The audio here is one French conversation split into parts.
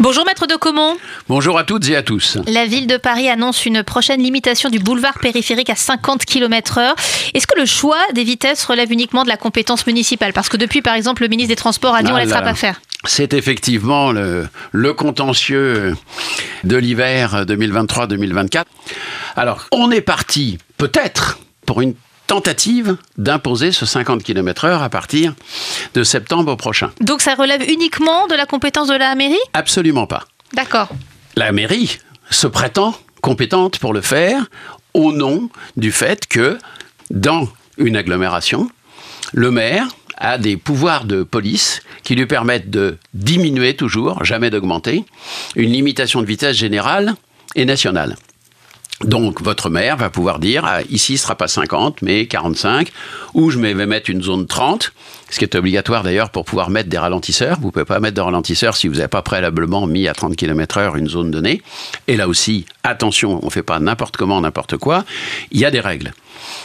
Bonjour maître de Comont. Bonjour à toutes et à tous. La ville de Paris annonce une prochaine limitation du boulevard périphérique à 50 km/h. Est-ce que le choix des vitesses relève uniquement de la compétence municipale? Parce que depuis, par exemple, le ministre des Transports a dit on ne laissera pas faire. C'est effectivement le, le, contentieux de l'hiver 2023-2024. Alors, on est parti, peut-être, pour une tentative d'imposer ce 50 km/h à partir de septembre prochain. Donc ça relève uniquement de la compétence de la mairie? Absolument pas. D'accord. La mairie se prétend compétente pour le faire au nom du fait que dans une agglomération, le maire a des pouvoirs de police qui lui permettent de diminuer toujours, jamais d'augmenter, une limitation de vitesse générale et nationale. Donc votre maire va pouvoir dire ah, ici ce sera pas 50 mais 45 ou je vais mettre une zone 30 ce qui est obligatoire d'ailleurs pour pouvoir mettre des ralentisseurs. Vous pouvez pas mettre de ralentisseurs si vous n'avez pas préalablement mis à 30 km/h une zone donnée. Et là aussi, attention, on fait pas n'importe comment, n'importe quoi. Il y a des règles.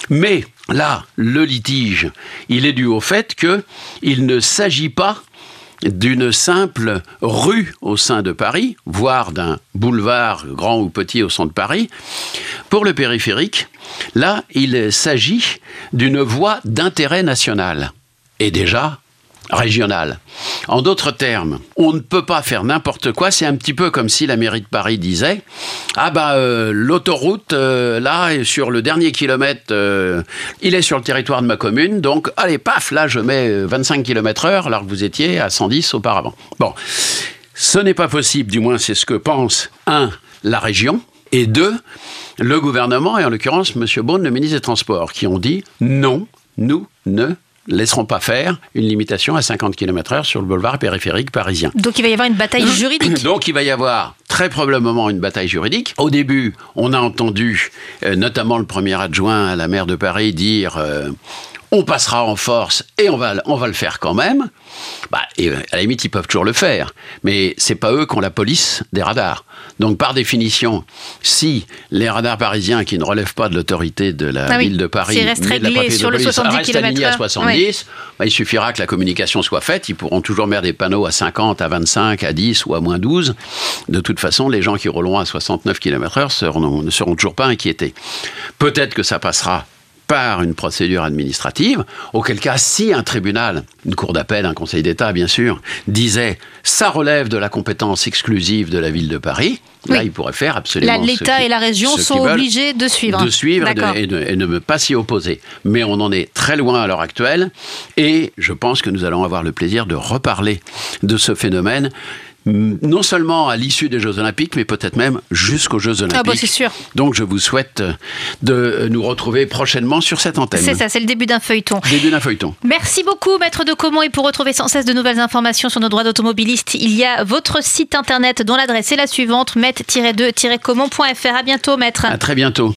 Mais là, le litige, il est dû au fait que il ne s'agit pas d'une simple rue au sein de Paris, voire d'un boulevard grand ou petit au centre de Paris. Pour le périphérique, là, il s'agit d'une voie d'intérêt national. Et déjà, régionale. En d'autres termes, on ne peut pas faire n'importe quoi. C'est un petit peu comme si la mairie de Paris disait Ah bah euh, l'autoroute, euh, là, sur le dernier kilomètre, euh, il est sur le territoire de ma commune, donc allez, paf, là je mets 25 km/h alors que vous étiez à 110 auparavant. Bon, ce n'est pas possible, du moins c'est ce que pense, un, la région, et deux, le gouvernement, et en l'occurrence M. Beaune, le ministre des Transports, qui ont dit non, nous ne laisseront pas faire une limitation à 50 km/h sur le boulevard périphérique parisien. Donc il va y avoir une bataille juridique. Donc il va y avoir très probablement une bataille juridique. Au début, on a entendu euh, notamment le premier adjoint à la maire de Paris dire euh, on passera en force et on va, on va le faire quand même. Bah, et euh, à la limite, ils peuvent toujours le faire, mais c'est pas eux qui ont la police des radars. Donc, par définition, si les radars parisiens qui ne relèvent pas de l'autorité de la ah ville de Paris, de la police, sur le 70 restent alignés à 70, bah, il suffira que la communication soit faite. Ils pourront toujours mettre des panneaux à 50, à 25, à 10 ou à moins 12. De toute façon, les gens qui rouleront à 69 km/h ne seront toujours pas inquiétés. Peut-être que ça passera par une procédure administrative, auquel cas, si un tribunal, une cour d'appel, un conseil d'État, bien sûr, disait ça relève de la compétence exclusive de la ville de Paris, là, il pourrait faire absolument. L'État et la région sont obligés de suivre. De suivre et de, et, ne pas s'y opposer. Mais on en est très loin à l'heure actuelle, et je pense que nous allons avoir le plaisir de reparler de ce phénomène non seulement à l'issue des Jeux Olympiques, mais peut-être même jusqu'aux Jeux Olympiques. Ah bah c'est sûr. Donc je vous souhaite de nous retrouver prochainement sur cette antenne. C'est ça, c'est le début d'un feuilleton. Début d'un feuilleton. Merci beaucoup, Maître de Comont. Et pour retrouver sans cesse de nouvelles informations sur nos droits d'automobiliste, il y a votre site internet dont l'adresse est la suivante, met-2-comont.fr. À bientôt, Maître. À très bientôt.